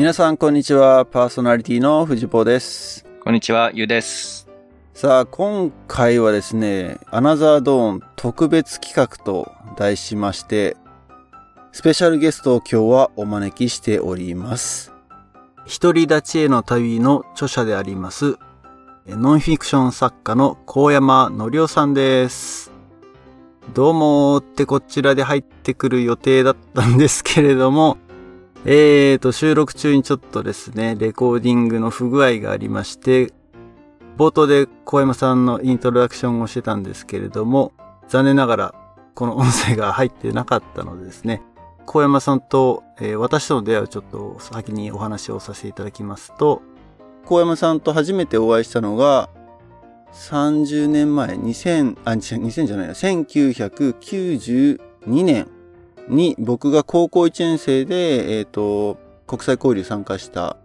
皆さん、こんにちは。パーソナリティの藤坊です。こんにちは、ゆうです。さあ、今回はですね、アナザードーン特別企画と題しまして、スペシャルゲストを今日はお招きしております。独り立ちへの旅の著者であります、ノンフィクション作家の高山のりおさんです。どうもーってこちらで入ってくる予定だったんですけれども、えーと、収録中にちょっとですね、レコーディングの不具合がありまして、冒頭で小山さんのイントロダクションをしてたんですけれども、残念ながらこの音声が入ってなかったのでですね、小山さんと、えー私との出会いをちょっと先にお話をさせていただきますと、小山さんと初めてお会いしたのが、30年前、2000、あ、2000じゃないな、1992年。に僕が高校1年生で、えっ、と、国際交流参加した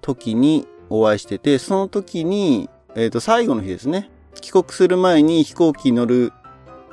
時にお会いしてて、その時に、えっ、と、最後の日ですね。帰国する前に飛行機に乗る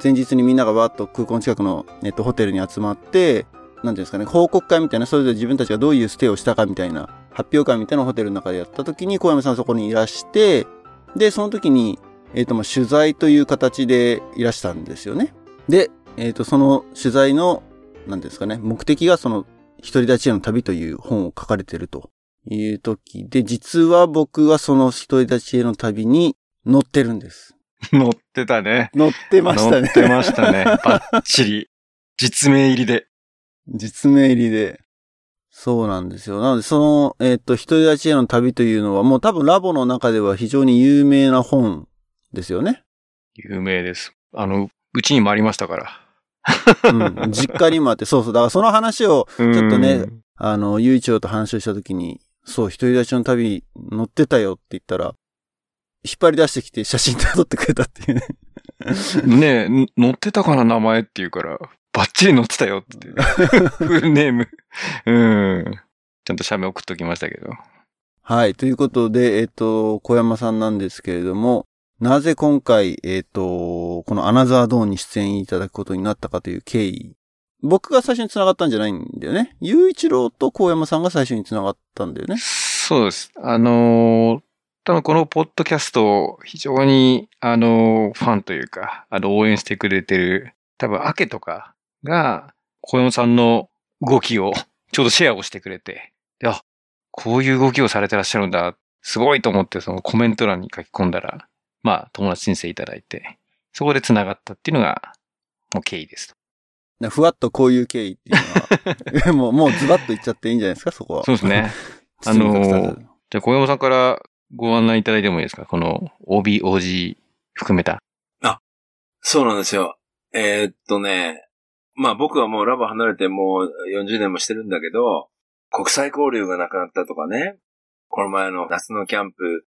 前日にみんながわーっと空港の近くの、えっと、ホテルに集まって、なんていうんですかね、報告会みたいな、それぞれ自分たちがどういうステイをしたかみたいな、発表会みたいなホテルの中でやった時に、小山さんそこにいらして、で、その時に、えっ、と、ま、取材という形でいらしたんですよね。で、えっ、と、その取材の、なんですかね、目的がその、独り立ちへの旅という本を書かれてるという時で、実は僕はその独り立ちへの旅に乗ってるんです。乗ってたね。乗ってましたね。乗ってましたね。バッチリ。実名入りで。実名入りで。そうなんですよ。なので、その、えっ、と、独り立ちへの旅というのは、もう多分ラボの中では非常に有名な本ですよね。有名です。あの、うちにもありましたから。うん。実家にもあって、そうそう。だからその話を、ちょっとね、あの、ゆういちろうと話をしたときに、そう、独り立ちの旅乗ってたよって言ったら、引っ張り出してきて写真撮ってくれたっていうね。ねえ、ん乗ってたかな名前って言うから、バッチリ乗ってたよって。フルネーム。うん。ちゃんと写メ送っときましたけど。はい。ということで、えっ、と、小山さんなんですけれども、なぜ今回、えっ、と、このアナザードーンに出演いただくことになったかという経緯。僕が最初に繋がったんじゃないんだよね。雄一郎と小山さんが最初に繋がったんだよね。そうです。あのー多分このポッドキャスト非常に、あのーファンというか、あの、応援してくれてる、多分、アケとかが、小山さんの動きを、ちょうどシェアをしてくれて、であ、こういう動きをされてらっしゃるんだ、すごいと思って、そのコメント欄に書き込んだら、まあ、友達申請いただいて、そこで繋がったっていうのが、もう経緯です。なふわっとこういう経緯っていうのは、もう、もうズバッと言っちゃっていいんじゃないですか、そこは。そうですね。あのーじゃあ、小山さんからご案内いただいてもいいですか？この OBOG 含めた。そうなんですよ。えーっとね、まあ僕はもうラボ離れてもう40年もしてるんだけど、国際交流がなくなったとかね、この前の夏のキャンプ、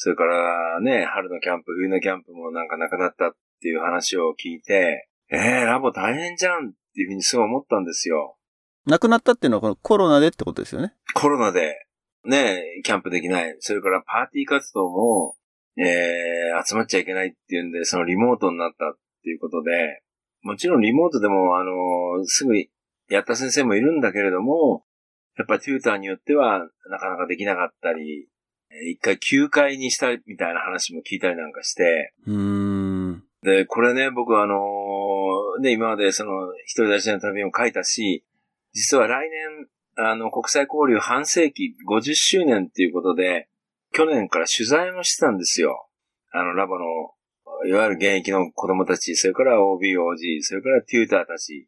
それからね、春のキャンプ、冬のキャンプもなんかなくなったっていう話を聞いて、えー、ラボ大変じゃんっていうふうにすごい思ったんですよ。亡くなったっていうのはこのコロナでってことですよね？コロナで、ね、キャンプできない。それからパーティー活動も、えー、集まっちゃいけないっていうんで、そのリモートになったっていうことで、もちろんリモートでも、あのすぐやった先生もいるんだけれども、やっぱりテューターによってはなかなかできなかったり、えー一回休会にしたみたいな話も聞いたりなんかして、うーん。で、これね、僕はあのーね、今までその、一人立ちの旅も書いたし、実は来年、あの、国際交流半世紀50周年っていうことで、去年から取材もしてたんですよ。あの、ラボの、いわゆる現役の子供たち、それから OBOG、それからテューターたち、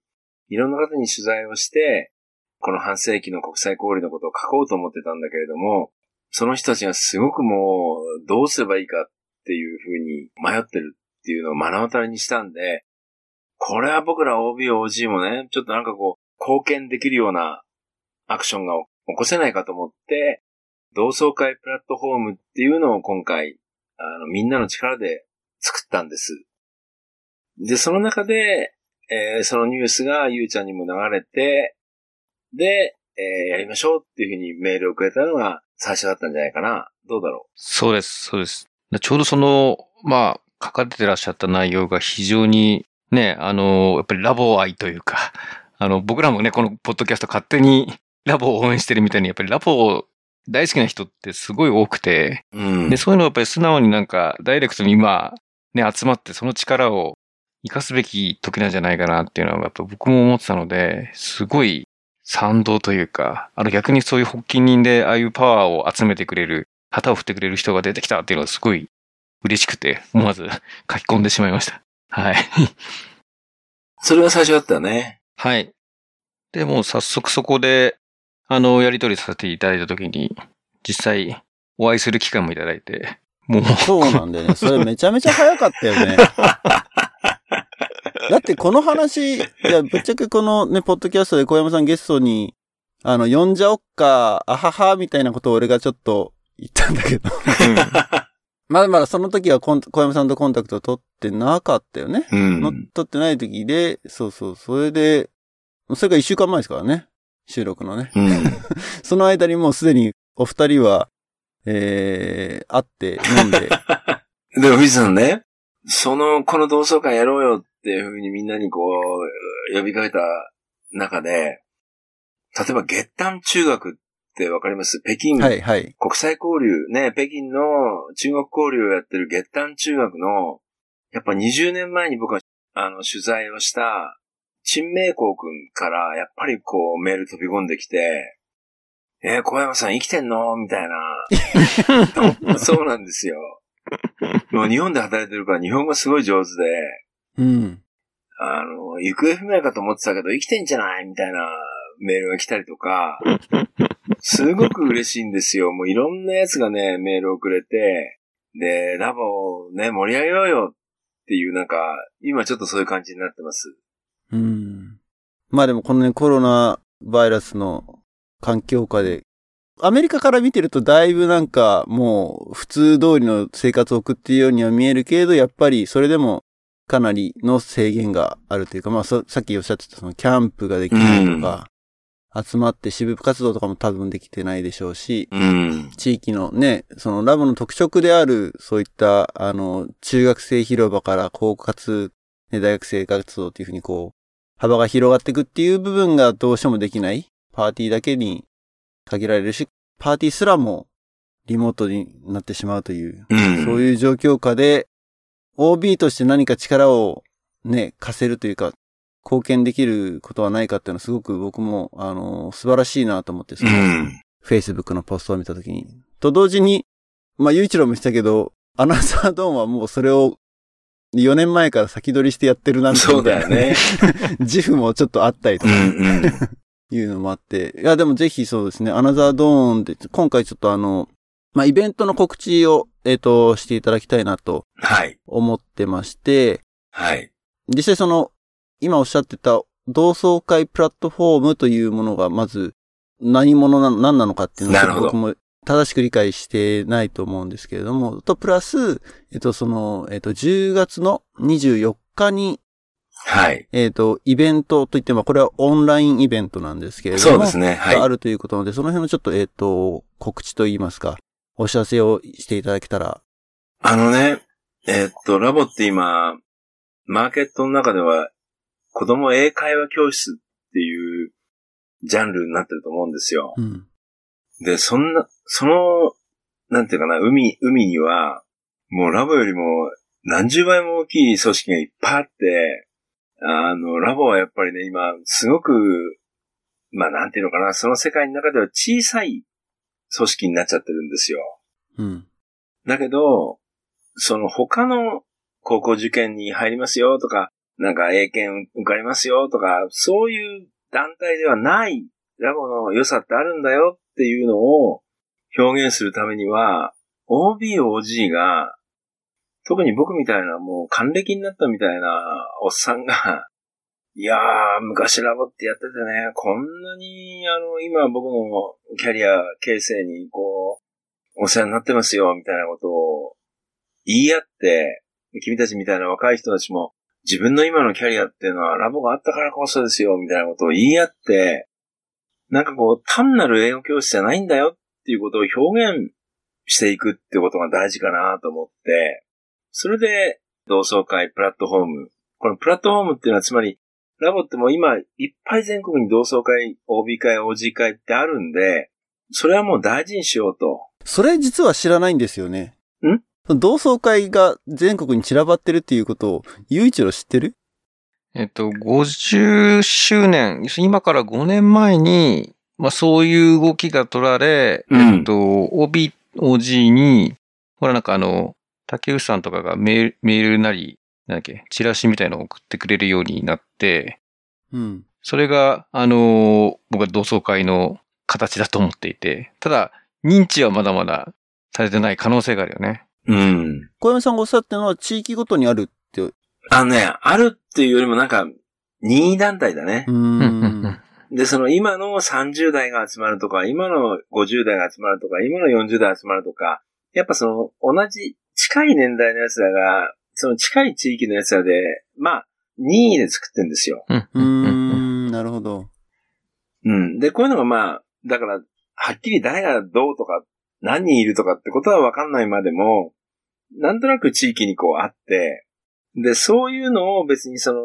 いろんな方に取材をして、この半世紀の国際交流のことを書こうと思ってたんだけれども、その人たちがすごくもう、どうすればいいかっていうふうに迷ってるっていうのを目の当たりにしたんで、これは僕ら OBOG もね、ちょっとなんかこう、貢献できるようなアクションが起こせないかと思って、同窓会プラットフォームっていうのを今回、あの、みんなの力で作ったんです。で、その中で、えーそのニュースがゆうちゃんにも流れて、で、えーやりましょうっていうふうにメールをくれたのが最初だったんじゃないかな。どうだろそうです、そうです。でちょうどその、まあ、書かれてらっしゃった内容が非常にね、あの、やっぱりラボ愛というか、あの、僕らもね、このポッドキャスト勝手にラボを応援してるみたいに、やっぱりラボ大好きな人ってすごい多くて、うんで、そういうのをやっぱり素直になんか、ダイレクトに今、ね、集まってその力を活かすべき時なんじゃないかなっていうのは、やっぱ僕も思ってたので、すごい賛同というか、あの逆にそういう発起人でああいうパワーを集めてくれる、旗を振ってくれる人が出てきたっていうのはすごい嬉しくて、思わず 書き込んでしまいました。はい。それが最初だったよね。はい。で、もう早速そこで、あの、やり取りさせていただいたときに、実際お会いする機会もいただいて、もう、そうなんだよね。それめちゃめちゃ早かったよね。だってこの話、いや、ぶっちゃけこのね、ポッドキャストで小山さんゲストに、あの、呼んじゃおっか、あはは、みたいなことを俺がちょっと言ったんだけど。まだまだその時は小山さんとコンタクトを取ってなかったよね。うん。の取ってない時で、そうそう、それで、それが一週間前ですからね。収録のね。うん。その間にもうすでにお二人は、えー、会って飲んで、でも、藤さんね、その、この同窓会やろうよっていうふうにみんなにこう、呼びかけた中で、例えば月旦中学ってわかります？北京、はいはい。国際交流、ね、北京の中国交流をやってる月旦中学の、やっぱ20年前に僕は、あの、取材をした、陳明光くんから、やっぱりこう、メール飛び込んできて、えー小山さん生きてんの？みたいな。そうなんですよ。もう日本で働いてるから日本語すごい上手で、うん。あの、行方不明かと思ってたけど生きてんじゃない？みたいなメールが来たりとか、すごく嬉しいんですよ。もういろんなやつがね、メールをくれて、で、ラボをね、盛り上げようよっていうなんか、今ちょっとそういう感じになってます。うん。まあでもこのね、コロナバイラスの環境下で、アメリカから見てるとだいぶなんかもう普通通りの生活を送っているようには見えるけれど、やっぱりそれでもかなりの制限があるというか、まあそさっきおっしゃってたそのキャンプができないとか、集まって支部活動とかも多分できてないでしょうし、うん。地域のね、そのラボの特色である、そういった、あの、中学生広場から高活、ね、大学生活動っていうふうにこう、幅が広がっていくっていう部分がどうしてもできない。パーティーだけに限られるし、パーティーすらもリモートになってしまうという、うん。そういう状況下で、OB として何か力をね、貸せるというか、貢献できることはないかっていうのはすごく僕も、あの、素晴らしいなと思って、そのうん。Facebook のポストを見たときに。と同時に、まあ、ゆういちろうも言ってたけど、アナザードーンはもうそれを4年前から先取りしてやってるなんてそうだよね。自負もちょっとあったりとうか。いうのもあって。いや、でもぜひそうですね、アナザードーンで、今回ちょっとあの、まあ、イベントの告知を、えっ、と、していただきたいなとはい。思ってまして、はい。実際その、今おっしゃってた同窓会プラットフォームというものがまず何者な、何なのかっていうのを僕も正しく理解してないと思うんですけれども、と、プラス、えっと、その、えっと、10月の24日に、はい。えっと、イベントといっても、これはオンラインイベントなんですけれども、そうですね。はい。があるということなので、その辺のちょっと、えっと、告知といいますか、お知らせをしていただけたら、あのね、えーっと、ラボって今、マーケットの中では、子供英会話教室っていうジャンルになってると思うんですよ。うん。で、そんな、その、なんていうかな、海、海には、もうラボよりも何十倍も大きい組織がいっぱいあって、あの、ラボはやっぱりね、今、すごく、まあなんていうのかな、その世界の中では小さい組織になっちゃってるんですよ。うん。だけど、その他の高校受験に入りますよとか、なんか英検受かりますよとか、そういう団体ではないラボの良さってあるんだよっていうのを表現するためには、OB、OG が、特に僕みたいなもう還暦になったみたいなおっさんが、いやー、昔ラボってやっててね、こんなに、あの、今僕のキャリア形成に、こう、お世話になってますよ、みたいなことを言い合って、君たちみたいな若い人たちも、自分の今のキャリアっていうのはラボがあったからこそですよ、みたいなことを言い合って、なんかこう、単なる英語教室じゃないんだよっていうことを表現していくってことが大事かなと思って、それで同窓会プラットフォーム。このプラットフォームっていうのはつまり、ラボってもう今、いっぱい全国に同窓会、OB 会、OG 会ってあるんで、それはもう大事にしようと。それ実は知らないんですよね。ん？同窓会が全国に散らばってるっていうことを、ゆういちろ知ってる？えっと、50周年、今から5年前に、まあそういう動きが取られ、うんえっと、OB、OG に、ほらなんかあの、竹内さんとかがメール、メールなり、なんだっけ、チラシみたいなのを送ってくれるようになって、うん。それが、あの、僕は同窓会の形だと思っていて、ただ、認知はまだまだされてない可能性があるよね。うん。小山さんがおっしゃってるのは地域ごとにあるって。うあのね、あるっていうよりもなんか、任意団体だねー。ん。で、その今の30代が集まるとか、今の50代が集まるとか、今の40代集まるとか、やっぱその同じ近い年代の奴らが、その近い地域の奴らで、まあ、任意で作ってんですよ。うんうーん、なるほど。うん。で、こういうのがまあ、だから、はっきり誰がどうとか、何人いるとかってことはわかんないまでも、なんとなく地域にこうあって、で、そういうのを別にその、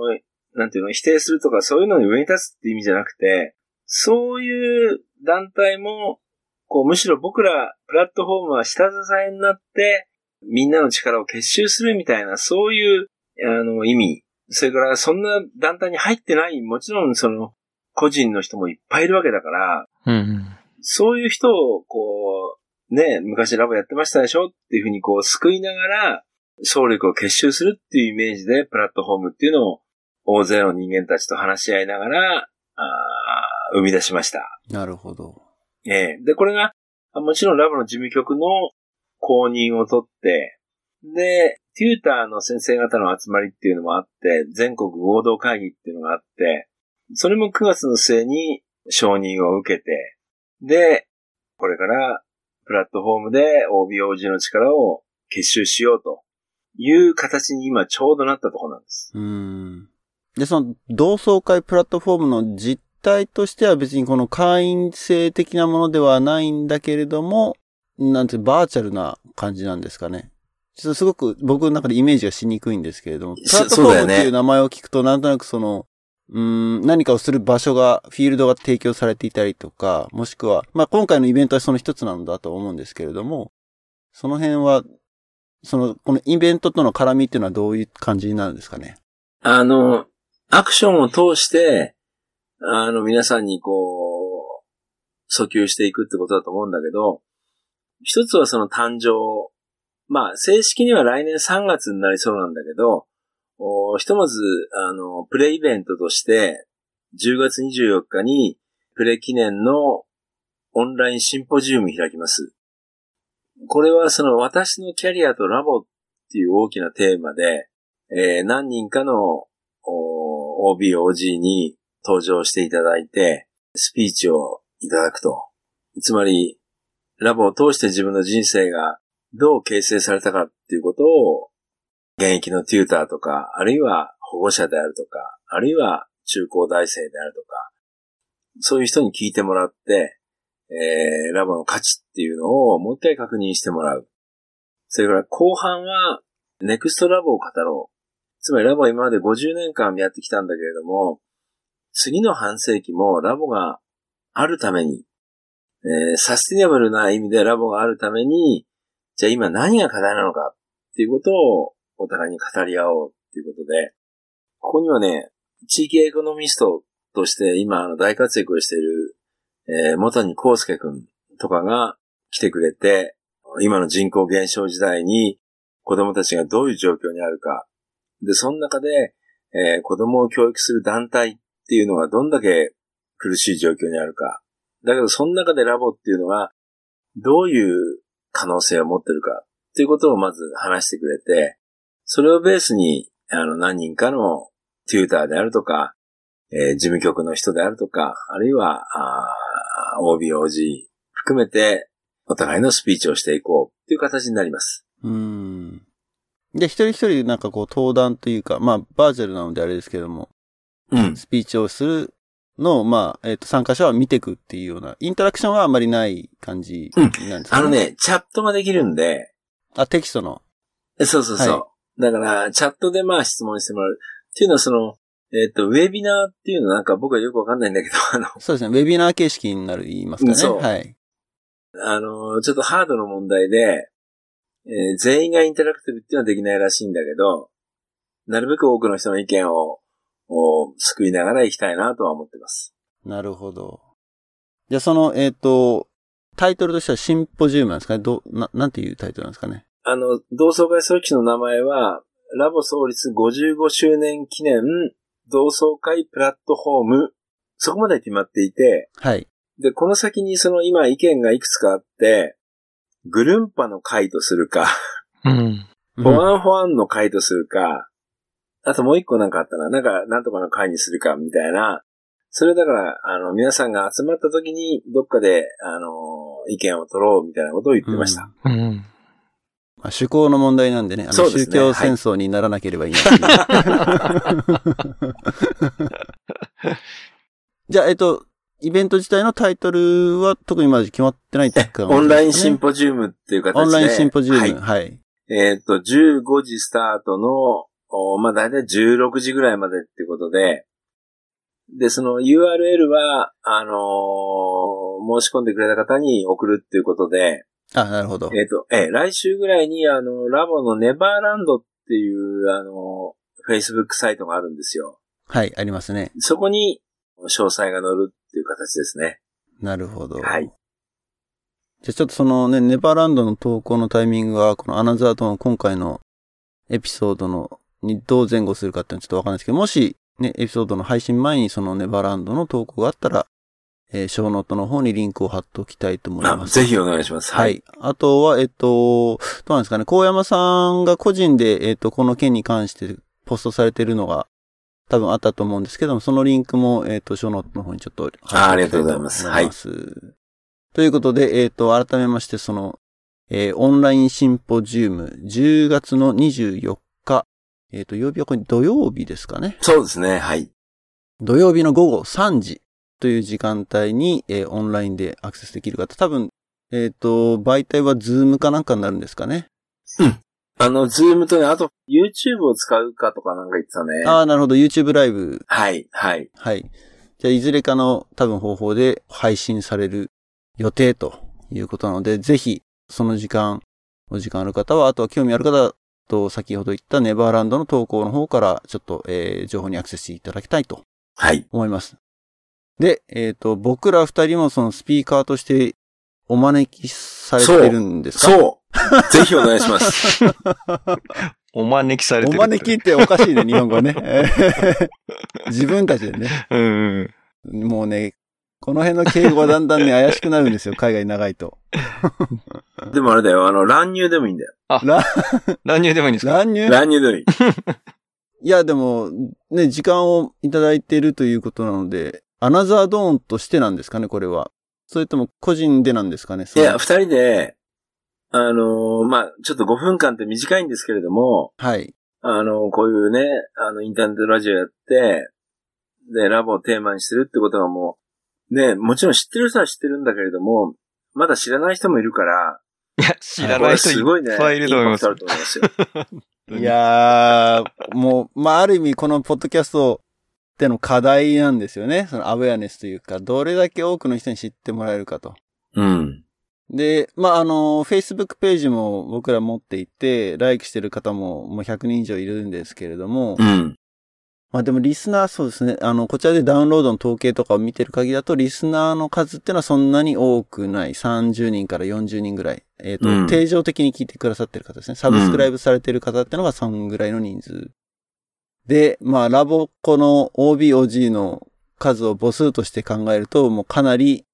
なんていうの、否定するとか、そういうのに上に立つって意味じゃなくて、そういう団体も、こう、むしろ僕ら、プラットフォームは下支えになって、みんなの力を結集するみたいな、そういう、あの、意味。それから、そんな団体に入ってない、もちろんその、個人の人もいっぱいいるわけだから、うん。そういう人を、こう、ね、昔ラボやってましたでしょっていうふうにこう、救いながら、総力を結集するっていうイメージで、プラットフォームっていうのを、大勢の人間たちと話し合いながら、あー生み出しました。なるほど。ええで、これが、あもちろんラボの事務局の公認を取って、で、テューターの先生方の集まりっていうのもあって、全国合同会議っていうのがあって、それも9月の末に承認を受けて、で、これからプラットフォームで OBOG の力を結集しようという形に今ちょうどなったところなんです。うん。で、その同窓会プラットフォームの実態としては別にこの会員制的なものではないんだけれども、なんてバーチャルな感じなんですかね。ちょっとすごく僕の中でイメージがしにくいんですけれども、プそラットフォームっていう名前を聞くとなんとなくその、うーん、何かをする場所が、フィールドが提供されていたりとか、もしくは、まあ今回のイベントはその一つなんだと思うんですけれども、その辺は、その、このイベントとの絡みっていうのはどういう感じになるんですかね？あの、アクションを通して、あの、皆さんにこう、訴求していくってことだと思うんだけど、一つはその誕生。まあ、正式には来年3月になりそうなんだけど、ひとまず、あの、プレイベントとして、10月24日に、プレ記念のオンラインシンポジウム開きます。これはその私のキャリアとラボっていう大きなテーマで、えー何人かの OB、OG に登場していただいて、スピーチをいただくと。つまり、ラボを通して自分の人生がどう形成されたかっていうことを、現役のテューターとか、あるいは保護者であるとか、あるいは中高大生であるとか、そういう人に聞いてもらって、えーラボの価値っていうのをもう一回確認してもらう。それから後半は、ネクストラボを語ろう。つまりラボは今まで50年間やってきたんだけれども、次の半世紀もラボがあるために、えーサスティナブルな意味でラボがあるために、じゃあ今何が課題なのかっていうことをお互いに語り合おうっていうことで、ここにはね、地域エコノミストとして今あの大活躍をしている、えー、元谷康介くんとかが来てくれて、今の人口減少時代に子供たちがどういう状況にあるか。で、その中で、えー子供を教育する団体っていうのがどんだけ苦しい状況にあるか。だけど、その中でラボっていうのがどういう可能性を持ってるかっていうことをまず話してくれて、それをベースに、あの、何人かのテューターであるとか、えー事務局の人であるとか、あるいは、あー OB、OG 含めて、お互いのスピーチをしていこうっていう形になります。うーん。で、一人一人なんかこう登壇というか、まあ、バーチャルなのであれですけども、うん。スピーチをするのを、まあ、えっ、と、参加者は見ていくっていうような、インタラクションはあんまりない感じなんですか、あの。ね、チャットができるんで、あ、テキストの。そうそうそう。はだから、チャットでまあ質問してもらう。っていうのはその、えっ、と、ウェビナーっていうのなんか僕はよくわかんないんだけど、あの、そうですね。ウェビナー形式になる、言いますかね。そうはい。あの、ちょっとハードの問題で、えー全員がインタラクティブっていうのはできないらしいんだけど、なるべく多くの人の意見を、を救いながら行きたいなとは思ってます。なるほど。じゃあ、その、えっ、と、タイトルとしてはシンポジウムなんですかね？どう、な、なんていうタイトルなんですかね？あの、同窓会組織の名前は、ラボ創立55周年記念同窓会プラットフォーム、そこまで決まっていて、はい。で、この先にその今意見がいくつかあって、グルンパの会とするか、うん。フォワンフォワンの会とするか、あともう一個なんかあったな。なんか、なんとかの会にするか、みたいな。それだから、あの、皆さんが集まった時に、どっかで、あの、意見を取ろう、みたいなことを言ってました。うんうん。まあ、趣向の問題なんでね、あの、そうですね宗教戦争にならなければいいな じゃあ、えっと、イベント自体のタイトルは特にまだ決まってないって感じですかねオンラインシンポジウムっていう形で。オンラインシンポジウム。はい。はい。えーっと、15時スタートの、おまあ、だいたい16時ぐらいまでってことで、で、その URL は、あのー申し込んでくれた方に送るっていうことで、あ、なるほど。えっ、と、えー来週ぐらいに、あの、ラボのネバーランドっていう、あの、Facebook サイトがあるんですよ。はい、ありますね。そこに、詳細が載るっていう形ですね。なるほど。はい。じゃあちょっとそのね、ネバーランドの投稿のタイミングは、このアナザードの今回のエピソードの、にどう前後するかっていうのはちょっとわかんないですけど、もしね、エピソードの配信前にそのネバーランドの投稿があったら、えー、ショーノートの方にリンクを貼っておきたいと思いあます。ぜひお願いします。は。い。あとは、えっと、どうなんですかね、高山さんが個人で、えっと、この件に関してポストされているのが多分あったと思うんですけども、そのリンクも、えっと、ショーノートの方にちょっとあありがとうございます貼っておきたいと思いますということで、えっと、改めまして、その、えーオンラインシンポジウム、10月の24日、えっと、曜日はこれ土曜日ですかね。そうですね。はい。土曜日の午後3時という時間帯に、えーオンラインでアクセスできる方、多分、えっ、と、媒体は Zoom かなんかになるんですかね。あの、 Zoom とね、あと、YouTube を使うかとかなんか言ってたね。ああ、なるほど。YouTube ライブ。はい、はい。はい。じゃあ、いずれかの多分方法で配信される予定ということなので、ぜひ、その時間、お時間ある方は、あとは興味ある方と、先ほど言ったネバーランドの投稿の方から、ちょっと、えー情報にアクセスしていただきたいとはい。思います。で、えっ、と、僕ら二人もそのスピーカーとしてお招きされてるんですか？そう。ぜひお願いします。お招きされてる。お招きっておかしいね、日本語ね。え ー自分たちでね。うんうん。もうね、この辺の敬語がだんだんね、怪しくなるんですよ、海外長いと。でもあれだよ、あの、乱入でもいいんだよ。乱入でもいいんですか？乱入？乱入でもいい。いや、でも、ね、時間をいただいているということなので、アナザードーンとしてなんですかね、これは。それとも個人でなんですかね。いや、二人で、あのーまあ、ちょっと5分間って短いんですけれども、はい。あのこういうね、あの、インターネットラジオやって、で、ラボをテーマにしてるってことはもう、ね、もちろん知ってる人は知ってるんだけれども、まだ知らない人もいるから、いや、知らない人いすごいね、っぱいいると思いますすよ。いやー、もう、まあ、ある意味、このポッドキャストでの課題なんですよね。そのアウェアネスというか、どれだけ多くの人に知ってもらえるかと。うん。で、まあ、あの、Facebook ページも僕ら持っていて、ライクしてる方ももう100人以上いるんですけれども、うん。まあでもリスナーそうですね、あの、こちらでダウンロードの統計とかを見てる限りだと、リスナーの数ってのはそんなに多くない。30人から40人ぐらい。えっ、と、うん定常的に聞いてくださってる方ですね。サブスクライブされてる方ってのがそんぐらいの人数。で、まあ、ラボコの OBOG の数を母数として考えると、もうかなり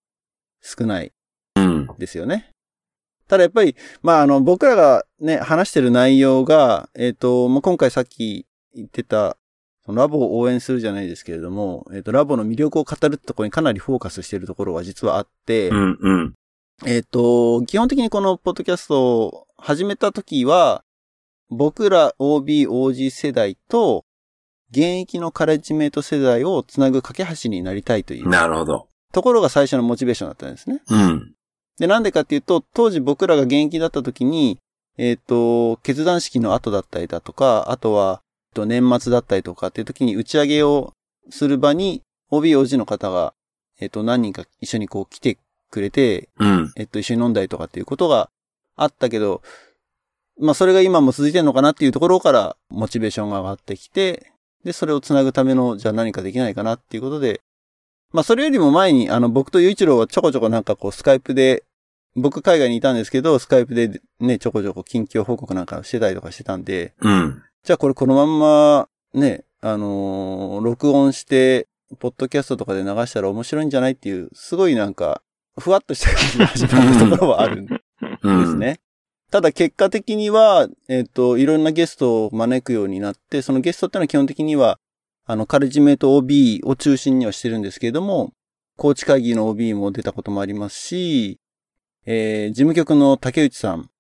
少ない。うん。ですよね。ただやっぱり、まあ、あの、僕らがね、話してる内容が、えっ、と、まあ、今回さっき言ってた、そのラボを応援するじゃないですけれども、えっ、と、ラボの魅力を語るってところにかなりフォーカスしているところは実はあって、うん。うん。えっ、と、基本的にこのポッドキャストを始めた時は、僕ら OB、OG 世代と、現役のカレッジメイト世代をつなぐ架け橋になりたいというなるほど。ところが最初のモチベーションだったんですね。うん。で、なんでかっていうと、当時僕らが現役だった時に、えっ、と、決断式の後だったりだとか、あとは、と年末だったりとかっていう時に打ち上げをする場に OB、OG の方が、えっと、何人か一緒にこう来てくれて、うん。えっと、一緒に飲んだりとかっていうことがあったけど、まあ、それが今も続いてるのかなっていうところから、モチベーションが上がってきて、で、それをつなぐための、じゃあ何かできないかなっていうことで、まあ、それよりも前に、あの、僕と雄一郎はちょこちょこなんかこう、スカイプで、僕海外にいたんですけど、スカイプでね、ちょこちょこ近況報告なんかしてたりとかしてたんで、うん。じゃあこれこのまんま、ね、あのー録音して、ポッドキャストとかで流したら面白いんじゃないっていう、すごいなんか、ふわっとした感じで始まるところはあるんでうん。すね。ただ結果的には、えっ、と、いろんなゲストを招くようになって、そのゲストってのは基本的には、あの、カレッジメイト OB を中心にはしてるんですけれども、コーチ会議の OB も出たこともありますし、えー事務局の竹内さん、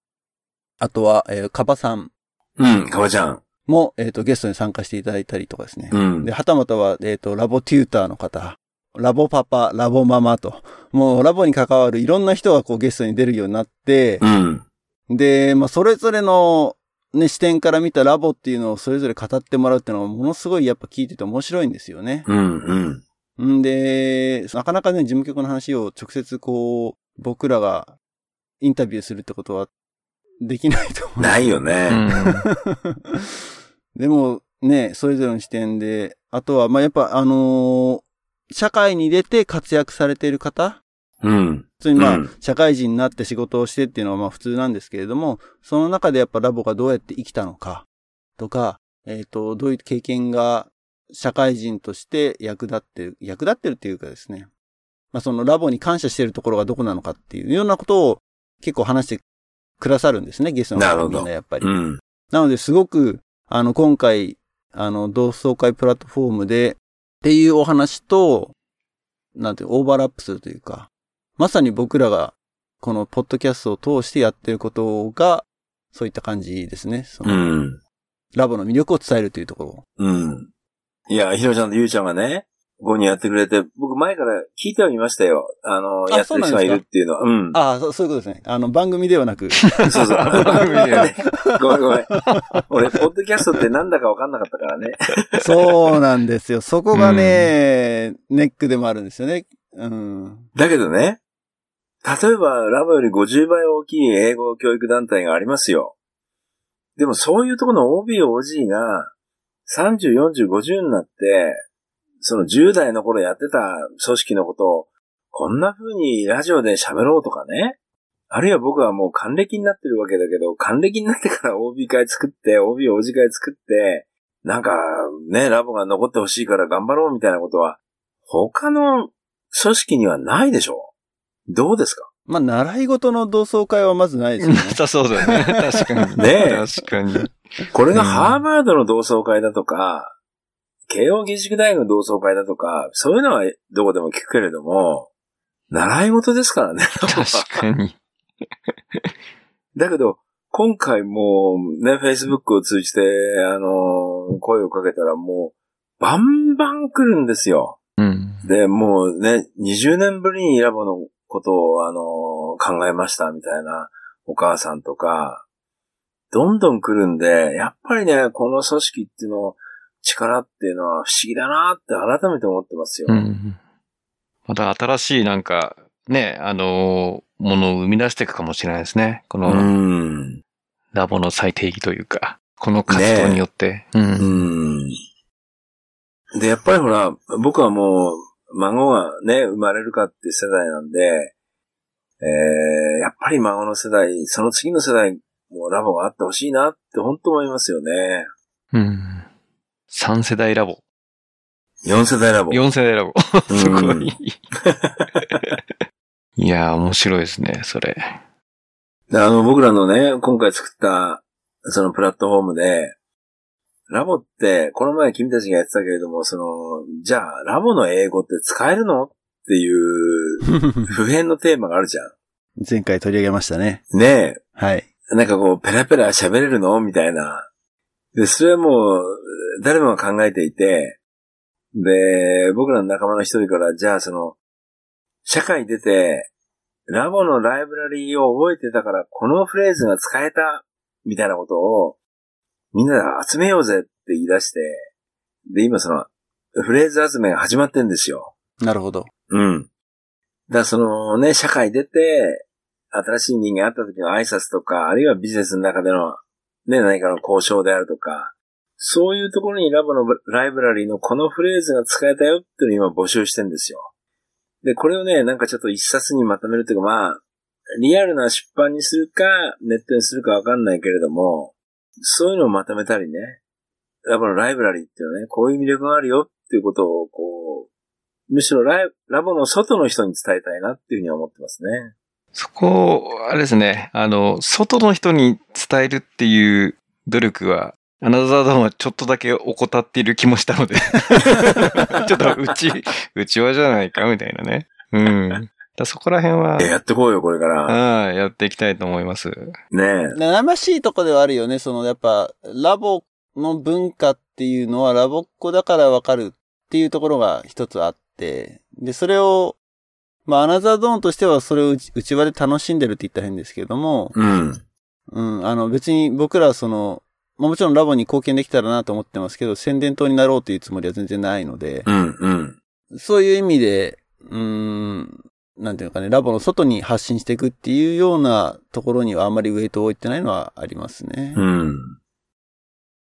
あとは、えー、カバさんうん、かわちゃん。も、えっ、と、ゲストに参加していただいたりとかですね。うんで、。はたまたは、えっ、と、ラボテューターの方、ラボパパ、ラボママと、もうラボに関わるいろんな人がこうゲストに出るようになって、うん。で、まあ、それぞれの、ね、視点から見たラボっていうのをそれぞれ語ってもらうっていうのはものすごいやっぱ聞いてて面白いんですよね。うん。うん。んで、なかなかね、事務局の話を直接こう、僕らがインタビューするってことはできないと思う。ないようね。ん。でも、ね、それぞれの視点で、あとは、まあ、やっぱ、あのー社会に出て活躍されている方？うん。普通にまあ、うん社会人になって仕事をしてっていうのはまあ普通なんですけれども、その中でやっぱラボがどうやって生きたのか、とか、えっ、と、どういう経験が社会人として役立ってる、役立ってるっていうかですね、まあそのラボに感謝してるところがどこなのかっていうようなことを結構話してくださるんですね、ゲストの方みんなやっぱり。うん。なので、すごく、あの、今回、あの、同窓会プラットフォームで、っていうお話と、なんていう、オーバーラップするというか、まさに僕らが、このポッドキャストを通してやってることが、そういった感じですね。そのうん。ラボの魅力を伝えるというところ。うん。いや、ひろちゃんとゆうちゃんがね、ここにやってくれて、僕前から聞いてはいましたよ。あの、あやってる人がいるっていうのは。うん。ああ、そうそういうことですね。あの、番組ではなく、そうそう。番組でね ごめんごめん。俺、ポッドキャストってなんだかわかんなかったからね。そうなんですよ。そこがね、ネックでもあるんですよね。うん。だけどね、例えばラボより50倍大きい英語教育団体がありますよ。でもそういうところの OB、OG が30、40、50になって、その10代の頃やってた組織のことをこんな風にラジオで喋ろうとかね。あるいは僕はもう還暦になってるわけだけど、還暦になってから OB 会作って、OB、OG 会作って、なんかね、ラボが残ってほしいから頑張ろうみたいなことは、他の組織にはないでしょうどうですか？まあ、習い事の同窓会はまずないですよねな。さ そうだよね。確かに。ねえ確かに。これがうんハーバードの同窓会だとか、慶応義塾大学の同窓会だとか、そういうのはどこでも聞くけれども、習い事ですからね。確かに。だけど、今回もうね、Facebook を通じて、あの、声をかけたらもう、バンバン来るんですよ。うん。で、もうね、20年ぶりにラボのことを、あの、考えましたみたいなお母さんとか、どんどん来るんで、やっぱりね、この組織っていうの、力っていうのは不思議だなって改めて思ってますよ。うん。また新しいなんか、ね、あの、ものを生み出していくかもしれないですね。こうのん。ラボの再定義というか、この活動によって。う。うんん。で、やっぱりほら、僕はもう、孫がね、生まれるかって世代なんで、えー、やっぱり孫の世代、その次の世代、もうラボがあってほしいなって本当思いますよね。うん。3世代ラボ。4世代ラボ。4世代ラボ。うん すごい。いやー、面白いですね、それ。であの、僕らのね、今回作った、そのプラットフォームで、ラボって、この前君たちがやってたけれども、その、じゃあ、ラボの英語って使えるの？っていう、普遍のテーマがあるじゃ前回取り上げましたね。ん。ねはい。え。なんかこう、ペラペラ喋れるの？みたいな。で、それはもう、誰もが考えていて、で、僕らの仲間の一人から、じゃあその、社会に出て、ラボのライブラリーを覚えてたから、このフレーズが使えた、みたいなことを、みんなで集めようぜって言い出して、で、今その、フレーズ集めが始まってんですよ。なるほど。うん。だからそのね、社会出て、新しい人間会った時の挨拶とか、あるいはビジネスの中での、ね、何かの交渉であるとか、そういうところにラボのライブラリーのこのフレーズが使えたよっていうのを今募集してんですよ。で、これをね、なんかちょっと一冊にまとめるというか、まあ、リアルな出版にするか、ネットにするかわかんないけれども、そういうのをまとめたりね、ラボのライブラリーっていうのはね、こういう魅力があるよっていうことを、こう、むしろララボの外の人に伝えたいなっていうふうに思ってますね。そこ、あれですね、あの、外の人に伝えるっていう努力は、アナザードーンはちょっとだけ怠っている気もしたので。ちょっとうち、うちはじゃないかみたいなね。うん。だそこら辺は、やってこうよ、これから。はい、やっていきたいと思います。ねえ。悩ましいとこではあるよね。その、やっぱ、ラボの文化っていうのはラボっ子だからわかるっていうところが一つあって、で、それを、まあ、アナザードーンとしてはそれを内内輪で楽しんでるって言ったら変ですけれども、うん。うん、あの別に僕らはその、まあもちろんラボに貢献できたらなと思ってますけど、宣伝塔になろうというつもりは全然ないので、うん、うん。そういう意味で、うーん、なんていうのかね、ラボの外に発信していくっていうようなところにはあんまりウェイトを置いてないのはありますね。うん。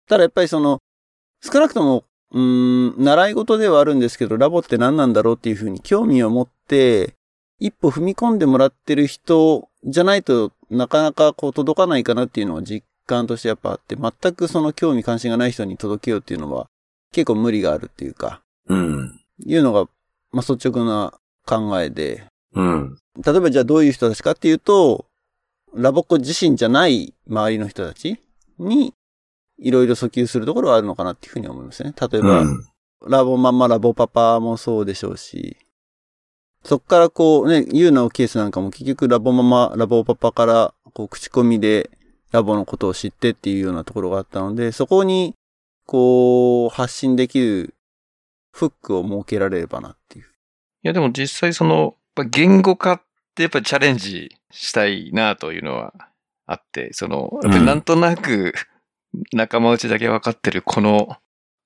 ただやっぱりその、少なくとも、うーん、習い事ではあるんですけど、ラボって何なんだろうっていうふうに興味を持って、一歩踏み込んでもらってる人じゃないとなかなかこう届かないかなっていうのは実感としてやっぱあって、全くその興味関心がない人に届けようっていうのは結構無理があるっていうか、うん。いうのが、まあ、率直な考えで、うん。例えばじゃあどういう人たちかっていうと、ラボっ子自身じゃない周りの人たちに、いろいろ訴求するところはあるのかなっていうふうに思いますね。例えば、うん。ラボママ、ラボパパもそうでしょうし、そっからこうね、ユーナのケースなんかも結局ラボママ、ラボパパからこう口コミでラボのことを知ってっていうようなところがあったので、そこにこう発信できるフックを設けられればなっていう。いや、でも実際その、言語化ってやっぱりチャレンジしたいなというのはあって、その、やっぱりなんとなく 仲間内だけ分かってるこの、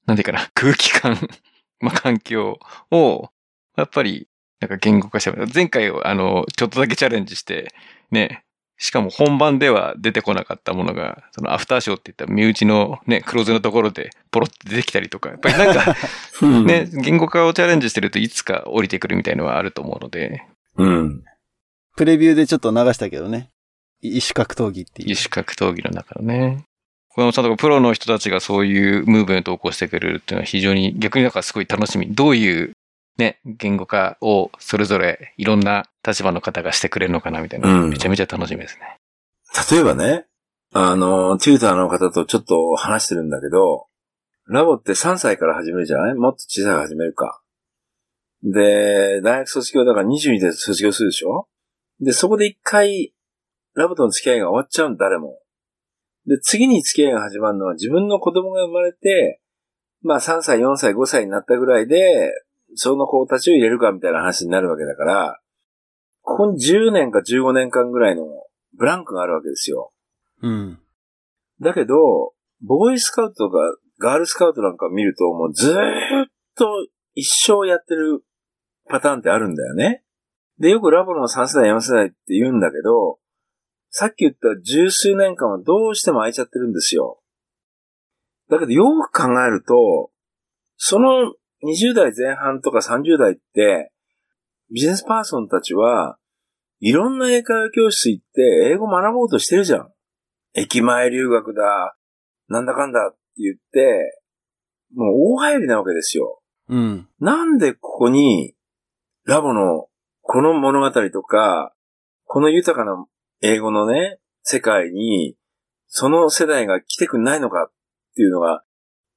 なんていうかな、空気感、まあ環境を、やっぱりなんか言語化して前回あの、ちょっとだけチャレンジして、ね、しかも本番では出てこなかったものが、そのアフターショーって言った身内のね、黒字のところでポロって出てきたりとか、やっぱりなんか、ね、言語化をチャレンジしてるといつか降りてくるみたいのはあると思うので、うん。プレビューでちょっと流したけどね。異種格闘技っていう。異種格闘技の中のね。小山さんとかプロの人たちがそういうムーブメントを起こしてくれるっていうのは非常に逆になんかすごい楽しみ。どういうね、言語化をそれぞれいろんな立場の方がしてくれるのかなみたいな。うんめちゃめちゃ楽しみですね。例えばね、あの、テューターの方とちょっと話してるんだけど、ラボって3歳から始めるじゃない？もっと小さいから始めるか。で、大学卒業だから22で卒業するでしょ？で、そこで一回、ラボとの付き合いが終わっちゃうんだ、誰も。で、次に付き合いが始まるのは自分の子供が生まれて、まあ3歳、4歳、5歳になったぐらいで、その子たちを入れるかみたいな話になるわけだから、ここに10年か15年間ぐらいのブランクがあるわけですよ。うん。だけど、ボーイスカウトとかガールスカウトなんか見ると、もうずーっと一生やってるパターンってあるんだよね。で、よくラボの3世代、4世代って言うんだけど、さっき言った十数年間はどうしても空いちゃってるんですよ。だけどよく考えると、その20代前半とか30代って、ビジネスパーソンたちは、いろんな英会話教室行って英語学ぼうとしてるじゃん。駅前留学だ、なんだかんだって言って、もう大流行りなわけですよ。うん。なんでここに、ラボのこの物語とか、この豊かな英語のね、世界に、その世代が来てくんないのかっていうのが、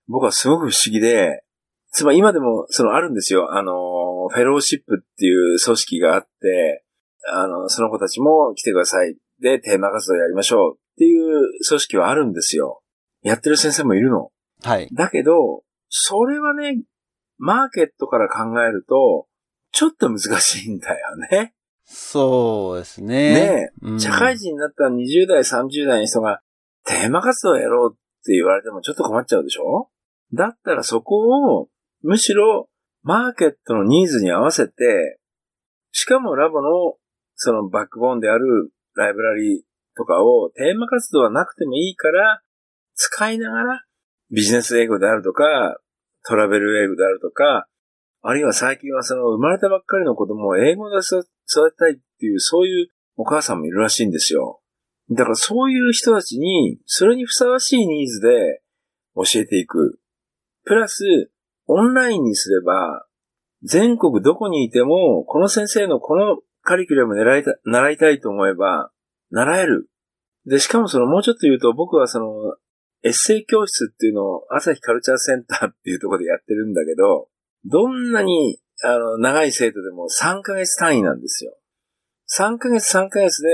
僕はすごく不思議で、つまり今でもそのあるんですよ。あの、フェローシップっていう組織があって、あの、その子たちも来てください。で、テーマ活動やりましょうっていう組織はあるんですよ。やってる先生もいるの。はい。だけど、それはね、マーケットから考えると、ちょっと難しいんだよね。そうですね。ねうん社会人になった20代、30代の人が、テーマ活動やろうって言われてもちょっと困っちゃうでしょ？だったらそこを、むしろ、マーケットのニーズに合わせて、しかもラボの、そのバックボーンであるライブラリーとかをテーマ活動はなくてもいいから、使いながら、ビジネス英語であるとか、トラベル英語であるとか、あるいは最近はその生まれたばっかりの子供を英語で育てたいっていう、そういうお母さんもいるらしいんですよ。だからそういう人たちに、それにふさわしいニーズで教えていく。プラス、オンラインにすれば、全国どこにいても、この先生のこのカリキュラム習いた習いたいと思えば、習える。で、しかもそのもうちょっと言うと、僕はその、エッセイ教室っていうのを朝日カルチャーセンターっていうところでやってるんだけど、どんなに、あの、長い生徒でも3ヶ月単位なんですよ。3ヶ月3ヶ月で、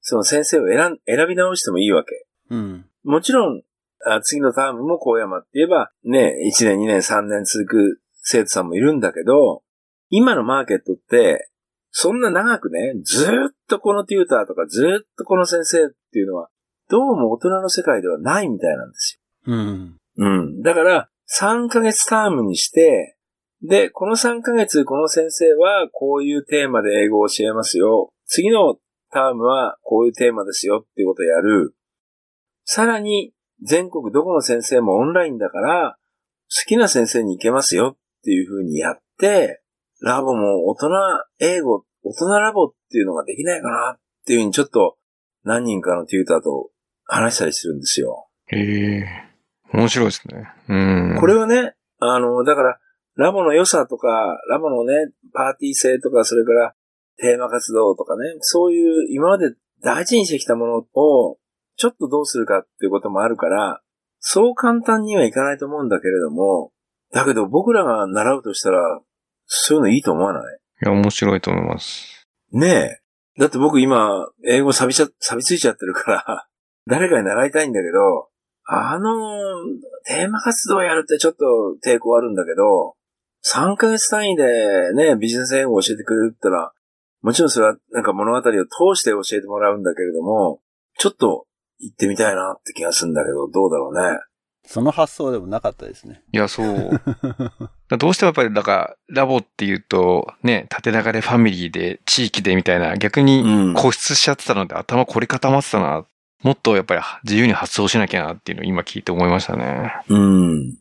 その先生を選選び直してもいいわけ。うん。もちろん、あ次のタームも高山って言えば、ね、1年、2年、3年続く生徒さんもいるんだけど、今のマーケットって、そんな長くね、ずっとこのテューターとかずっとこの先生っていうのは、どうも大人の世界ではないみたいなんですよ。うん。うん。だから、3ヶ月タームにして、で、この3ヶ月、この先生はこういうテーマで英語を教えますよ。次のタームはこういうテーマですよっていうことをやる。さらに、全国どこの先生もオンラインだから、好きな先生に行けますよっていう風にやって、ラボも大人英語、大人ラボっていうのができないかなっていうふうにちょっと何人かのテューターと話したりするんですよ。へえ。面白いですね。うん。これはね、あの、だから、ラボの良さとか、ラボのね、パーティー性とか、それからテーマ活動とかね、そういう今まで大事にしてきたものを、ちょっとどうするかっていうこともあるから、そう簡単にはいかないと思うんだけれども、だけど僕らが習うとしたら、そういうのいいと思わない？いや、面白いと思います。ねえ。だって僕今、英語錆びちゃ、錆びついちゃってるから誰かに習いたいんだけど、あの、テーマ活動やるってちょっと抵抗あるんだけど、3ヶ月単位でね、ビジネス英語を教えてくれるってのは、もちろんそれはなんか物語を通して教えてもらうんだけれども、ちょっと行ってみたいなって気がするんだけど、どうだろうね。その発想でもなかったですね。いや、そう。どうしてもやっぱり、だから、ラボっていうと、ね、縦流れファミリーで、地域でみたいな、逆に固執しちゃってたので、うん、頭凝り固まってたな。もっとやっぱり自由に発想しなきゃなっていうのを今聞いて思いましたね。うん。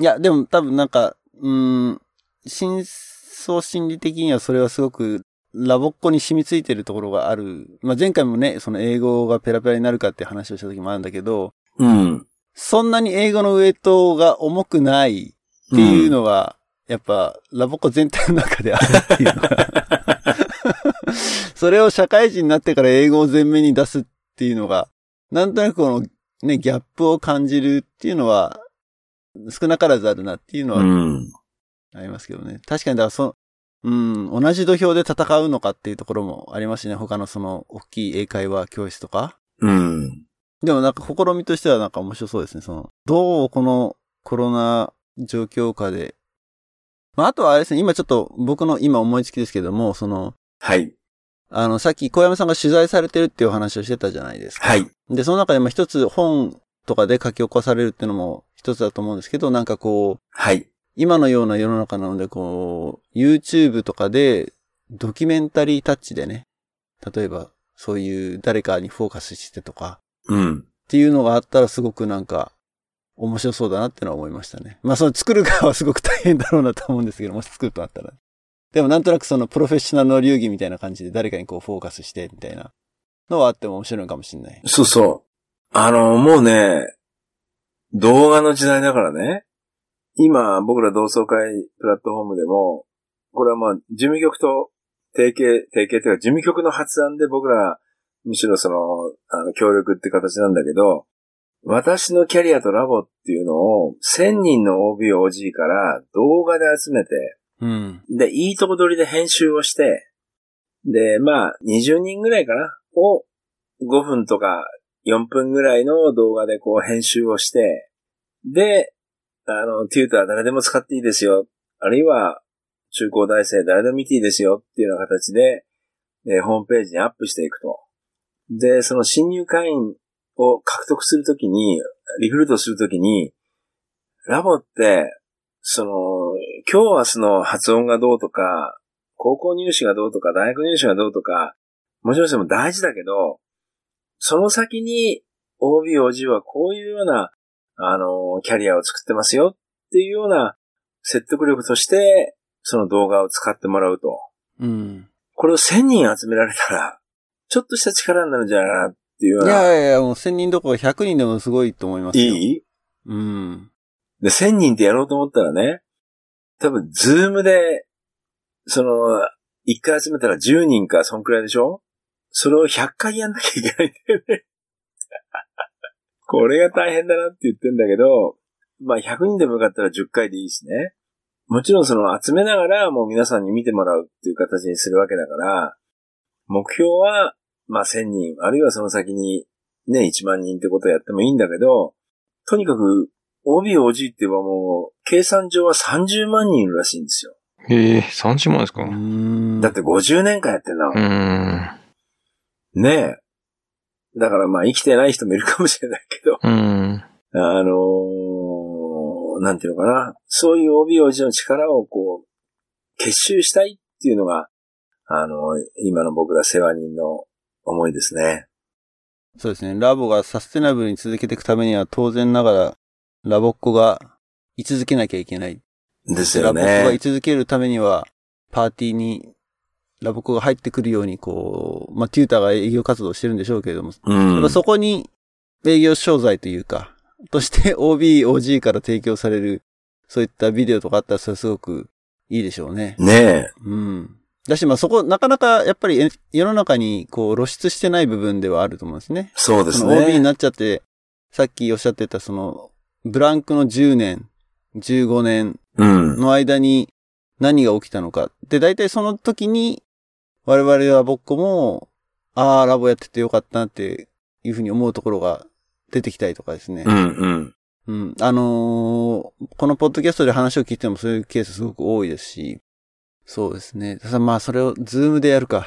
いや、でも多分なんか、うん、真相心理的にはそれはすごくラボっ子に染みついてるところがある。まあ、前回もね、その英語がペラペラになるかって話をした時もあるんだけど、うん。そんなに英語のウェイトが重くないっていうのは、うん、やっぱ、ラボっ子全体の中であるっていうのが それを社会人になってから英語を前面に出すっていうのが、なんとなくこのね、ギャップを感じるっていうのは、少なからずあるなっていうのは、ありますけどね。確かに、だからそ、うん、同じ土俵で戦うのかっていうところもありますしね。他のその、大きい英会話教室とか。うん。でもなんか試みとしてはなんか面白そうですね。その、どうこのコロナ状況下で。まあ、あとはあれですね、今ちょっと僕の今思いつきですけども、その、はい。あの、さっき小山さんが取材されてるっていうお話をしてたじゃないですか。はい。で、その中でも一つ本とかで書き起こされるっていうのも一つだと思うんですけど、なんかこう、はい。今のような世の中なので、こう、YouTube とかで、ドキュメンタリータッチでね、例えば、そういう誰かにフォーカスしてとか、うん。っていうのがあったらすごくなんか、面白そうだなってのは思いましたね。まあその作る側はすごく大変だろうなと思うんですけど、もし作るとなったら。でもなんとなくそのプロフェッショナルの流儀みたいな感じで誰かにこうフォーカスしてみたいなのはあっても面白いのかもしれない。そうそう。あの、もうね、動画の時代だからね。今、僕ら同窓会プラットフォームでも、これはまあ、事務局と提携、提携というか、事務局の発案で僕ら、むしろその、あの、協力って形なんだけど、私のキャリアとラボっていうのを、1000人の OB、OG から動画で集めて、うん。で、いいとこ取りで編集をして、で、まあ、20人ぐらいかな、を5分とか4分ぐらいの動画でこう編集をして、で、あの、テューター誰でも使っていいですよ。あるいは、中高大生誰でも見ていいですよっていうような形で、えー、ホームページにアップしていくと。で、その新入会員を獲得するときに、リクルートするときに、ラボって、その、今日明日の発音がどうとか、高校入試がどうとか、大学入試がどうとか、もちろんそれも大事だけど、その先に OB、OG はこういうような、あの、キャリアを作ってますよっていうような説得力として、その動画を使ってもらうと。うん。これを1000人集められたら、ちょっとした力になるんじゃないかなっていうよういな。やいやいや、もう1000人どころか100人でもすごいと思いますよ。いい？うん。で、1000人ってやろうと思ったらね、多分、ズームで、その、1回集めたら10人か、そんくらいでしょ？それを100回やんなきゃいけないんだよね。これが大変だなって言ってんだけど、まあ100人でもよかったら10回でいいしね。もちろんその集めながらもう皆さんに見てもらうっていう形にするわけだから、目標は、まあ1000人、あるいはその先にね、1万人ってことをやってもいいんだけど、とにかく OB、OG って言えばもう、計算上は30万人いるらしいんですよ。へえ、30万ですか。だって50年間やってんだもん。ん。ねえ。だからまあ生きてない人もいるかもしれないけど、うん。あのーなんていうのかな。そういう OB、OG の力をこう、結集したいっていうのが、あの今の僕ら世話人の思いですね。そうですね。ラボがサステナブルに続けていくためには当然ながら、ラボっ子が居続けなきゃいけない。ですよラボっ子が居ね。続けるためには、パーティーにラボっ子が入ってくるように、こう、まあ、テューターが営業活動してるんでしょうけれども、うんやっぱ。そこに営業商材というか、として OB、OG から提供される、そういったビデオとかあったらそれすごくいいでしょうね。ねえ。うん。だし、まあそこ、なかなかやっぱりえ世の中にこう露出してない部分ではあると思うんですね。そうですその OB にね。なっちゃって、さっきおっしゃってたその、ブランクの10年、15年うん。の間に何が起きたのか。で、大体その時に、我々はぼっこも、ああ、ラボやっててよかったなっていうふうに思うところが出てきたりとかですねう。んうん。うん。あのーこのポッドキャストで話を聞いてもそういうケースすごく多いですし、そうですね。ただまあそれを Zoom でやるか。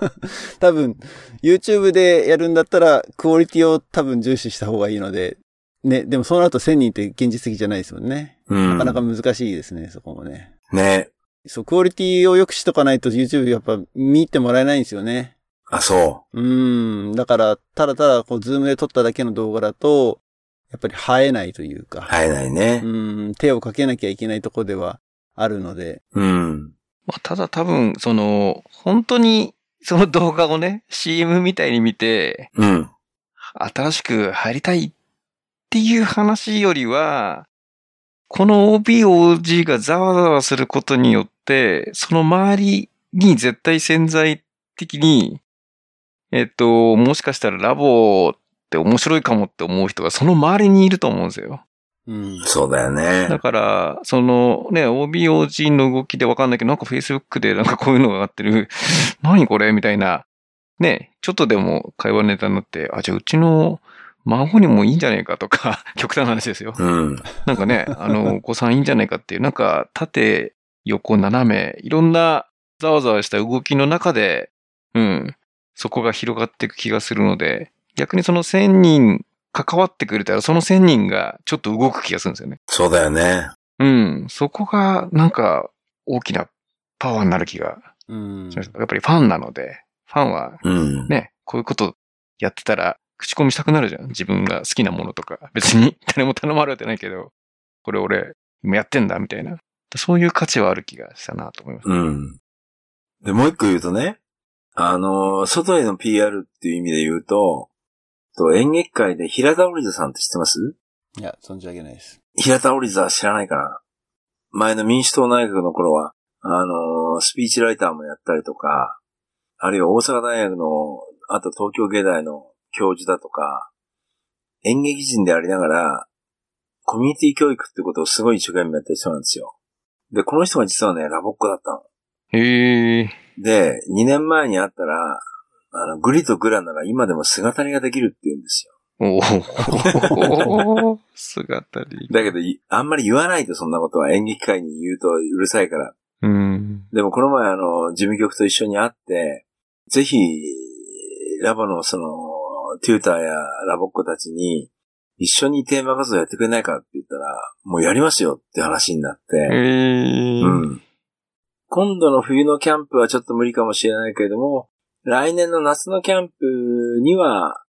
多分、YouTube でやるんだったらクオリティを多分重視した方がいいので、ね、でもそうなると1000人って現実的じゃないですもんね。うん。なかなか難しいですね、そこもね。ねそう、クオリティを良くしとかないと YouTube やっぱ見てもらえないんですよね。あ、そうーん。だから、ただただこう、ズームで撮っただけの動画だと、やっぱり映えないというか。う。生えないね。うん、手をかけなきゃいけないとこではあるので。うん。まあ、ただ多分、その、本当に、その動画をね、CM みたいに見て、うん。新しく入りたいっていう話よりは、この OBOG がざわざわすることによって、その周りに絶対潜在的に、えっと、もしかしたらラボって面白いかもって思う人がその周りにいると思うんですよ。うん。そうだよだね。から、そのね、OBOG の動きでわかんないけど、なんか Facebook でなんかこういうのが上がってる、何これ？みたいな、ね、ちょっとでも会話ネタになって、あ、じゃあうちの孫にもいいんじゃないかとか、極端な話ですよ。うん。なんかね、あの、お子さんいいんじゃないかっていう、なんか縦、横、斜め、いろんなざわざわした動きの中で、うん、そこが広がっていく気がするので、逆にその1000人関わってくれたら、その1000人がちょっと動く気がするんですよね。そうだよね。うん。そこが、なんか、大きなパワーになる気がうんしました。やっぱりファンなので、ファンはうん。ね、こういうことやってたら、口コミしたくなるじゃん。自分が好きなものとか。別に 誰も頼まれてないけど、これ俺、今やってんだ、みたいな。そういう価値はある気がしたなと思います。うん。で、もう一個言うとね、あの、外への PR っていう意味で言うと、と演劇界で平田織座さんって知ってます？いや、存じ上げないです。平田織座知らないかな前の民主党内閣の頃は、あの、スピーチライターもやったりとか、あるいは大阪大学の、あと東京芸大の教授だとか、演劇人でありながら、コミュニティ教育ってことをすごい一生懸命やってる人なんですよ。で、この人が実はね、ラボっ子だったの。へえ。で、2年前に会ったら、あの、グリとグラなら今でも姿煮ができるって言うんですよ。おお 姿に。だけど、いあんまり言わないとそんなことは演劇界に言うとうるさいから。うん。でもこの前あの、事務局と一緒に会って、ぜひ、ラボのその、テューターやラボっ子たちに、一緒にテーマ活動やってくれないかって言ったら、もうやりますよって話になって、えー。うん。今度の冬のキャンプはちょっと無理かもしれないけれども、来年の夏のキャンプには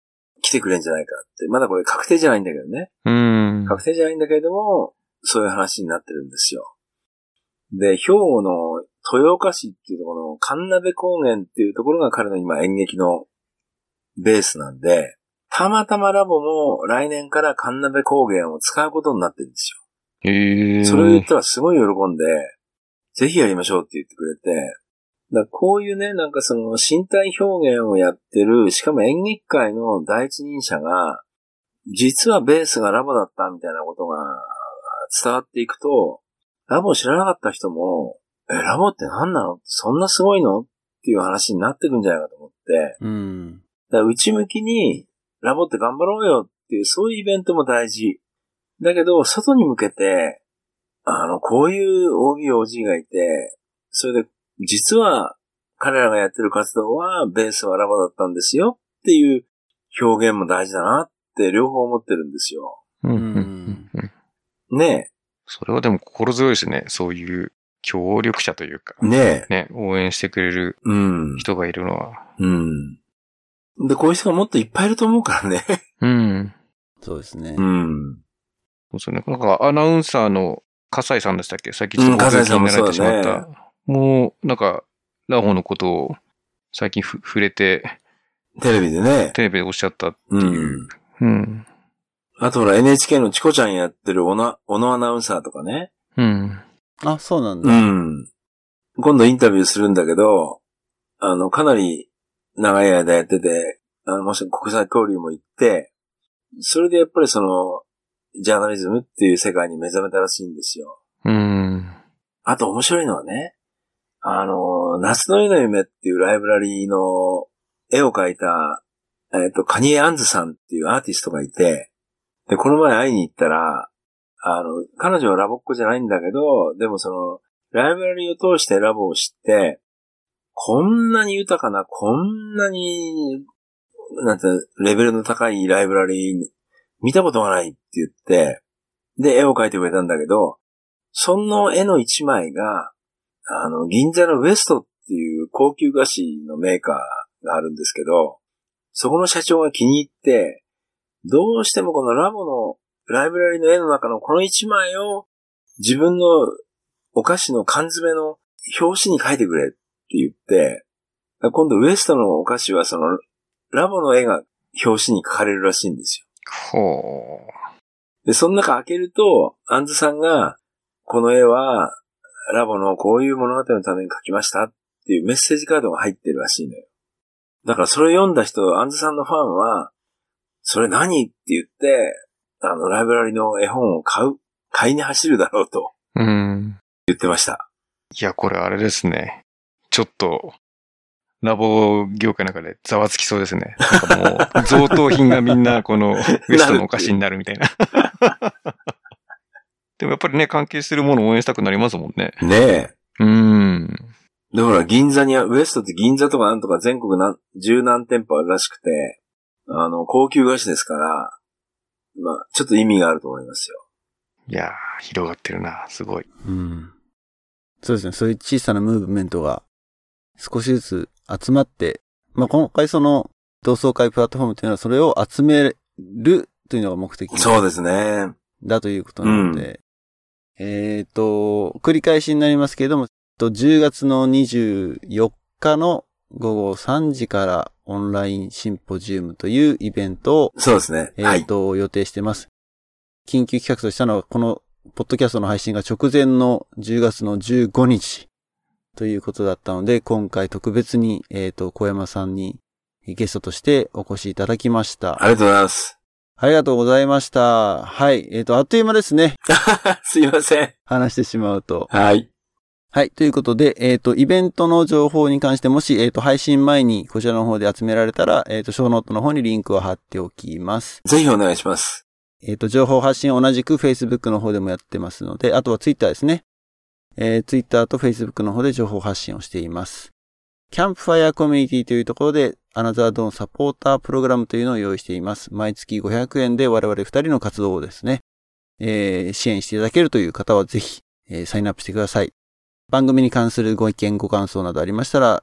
来てくれんじゃないかって。まだこれ確定じゃないんだけどね。うん。確定じゃないんだけれども、そういう話になってるんですよ。で、兵庫の豊岡市っていうところの神鍋高原っていうところが彼の今演劇のベースなんで、たまたまラボも来年から神鍋高原を使うことになってるんですよ。えー。それを言ったらすごい喜んで、ぜひやりましょうって言ってくれて、だこういうね、なんかその身体表現をやってる、しかも演劇界の第一人者が、実はベースがラボだったみたいなことが伝わっていくと、ラボを知らなかった人も、え、ラボって何なの？そんなすごいの？っていう話になってくんじゃないかと思って、うん。だから内向きに、ラボって頑張ろうよっていう、そういうイベントも大事。だけど、外に向けて、あの、こういう OB、OG がいて、それで、実は、彼らがやってる活動は、ベースはラボだったんですよっていう表現も大事だなって両方思ってるんですよ。うん。ううんん。うんねそれはでも心強いですね。そういう協力者というか。え。ねえ。ね、応援してくれるうん。人がいるのは。うん。で、こういう人がもっといっぱいいると思うからね。うん。そうですね。うん。そうですね。なんかアナウンサーの笠井さんでしたっけ？最近ちょっとうん笠井さんもご病気になられてしまそうだった。もう、なんか、ラホのことを最近ふ触れて、テレビでね。テレビでおっしゃったってういう。ん。うん。あとほら NHK のチコちゃんやってる小野、小野アナウンサーとかね。うん。あ、そうなんうだ。ん。今度インタビューするんだけど、あの、かなり長い間やってて、あの、もし国際交流も行って、それでやっぱりその、ジャーナリズムっていう世界に目覚めたらしいんですよ。うん。あと面白いのはね、あの、夏の絵の夢っていうライブラリーの絵を描いた、えっ、と、カニエ・アンズさんっていうアーティストがいて、で、この前会いに行ったら、あの、彼女はラボっ子じゃないんだけど、でもその、ライブラリーを通してラボを知って、こんなに豊かな、こんなに、なんて、レベルの高いライブラリー、見たことがないって言って、で、絵を描いてくれたんだけど、その絵の一枚が、あの、銀座のウエストっていう高級菓子のメーカーがあるんですけど、そこの社長が気に入って、どうしてもこのラボのライブラリの絵の中のこの一枚を自分のお菓子の缶詰の表紙に描いてくれっ言って、今度ウエストのお菓子はそのラボの絵が表紙に描かれるらしいんですよ。ほで、その中開けると、アンズさんが、この絵は、ラボのこういう物語のために描きましたっていうメッセージカードが入ってるらしいのよ。だからそれを読んだ人、アンズさんのファンは、それ何って言って、あの、ライブラリの絵本を買う、買いに走るだろうとう。うん。言ってました。いや、これあれですね。ちょっと、ラボ業界の中でざわつきそうですね。なんかもう、贈答品がみんなこの ウエストのお菓子になるみたいな。でもやっぱりね、関係してるものを応援したくなりますもんね。ねえ。うん。で、ほら、銀座には、ウエストって銀座とかなんとか全国何、十何店舗あるらしくて、あの、高級菓子ですから、まあ、ちょっと意味があると思いますよ。いやー、広がってるな。すごい。うん。そうですね。そういう小さなムーブメントが少しずつ集まって、まあ、今回その同窓会プラットフォームというのはそれを集めるというのが目的そうですね。だということなので、えっ、と、繰り返しになりますけれども、と10月の24日の午後3時からオンラインシンポジウムというイベントを、そうですね。えっ、はい。と、予定してます。緊急企画としたのは、この、ポッドキャストの配信が直前の10月の15日ということだったので、今回特別に、えっ、と、小山さんにゲストとしてお越しいただきました。ありがとうございます。ありがとうございました。はい。えっ、と、あっという間ですね。すいません。話してしまうと。はい。はい。ということで、えっ、と、イベントの情報に関して、もし、えっ、と、配信前にこちらの方で集められたら、えっ、と、ショーノートの方にリンクを貼っておきます。ぜひお願いします。えっ、と、情報発信同じく Facebook の方でもやってますので、あとは Twitter ですね。えー、Twitter と Facebook の方で情報発信をしています。キャンプファイアコミュニティというところで、アナザードーンサポータープログラムというのを用意しています。毎月500円で我々2人の活動をですね、えー支援していただけるという方はぜひ、えーサインアップしてください。番組に関するご意見、ご感想などありましたら、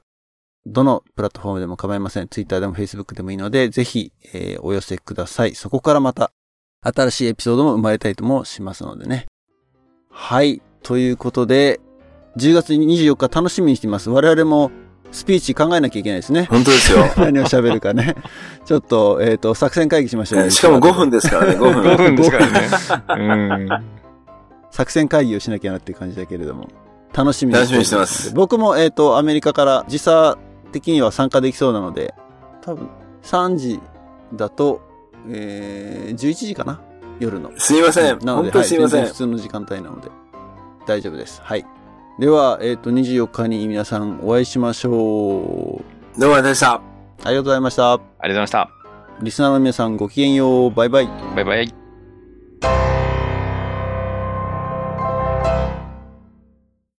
どのプラットフォームでも構いません。Twitter でも Facebook でもいいので、ぜひ、えーお寄せください。そこからまた、新しいエピソードも生まれたりともしますのでね。はい。ということで、10月24日楽しみにしています。我々もスピーチ考えなきゃいけないですね。本当ですよ。何を喋るかね。ちょっと、えっ、と、作戦会議しましょう。しかも5分ですからね、5分。5分ですからね。うん。作戦会議をしなきゃなっていう感じだけれども、楽しみに楽しみにしてます僕も、えっ、と、アメリカから時差的には参加できそうなので、多分、3時だと、えー、11時かな？夜の。すいません。なので、本当にすいません。はい、普通の時間帯なので、大丈夫です。はい。では、えっ、ー、と、24日に皆さんお会いしましょう。どうもありがとうございました。ありがとうございました。ありがとうございました。リスナーの皆さんごきげんよう。バイバイ。バイバイ。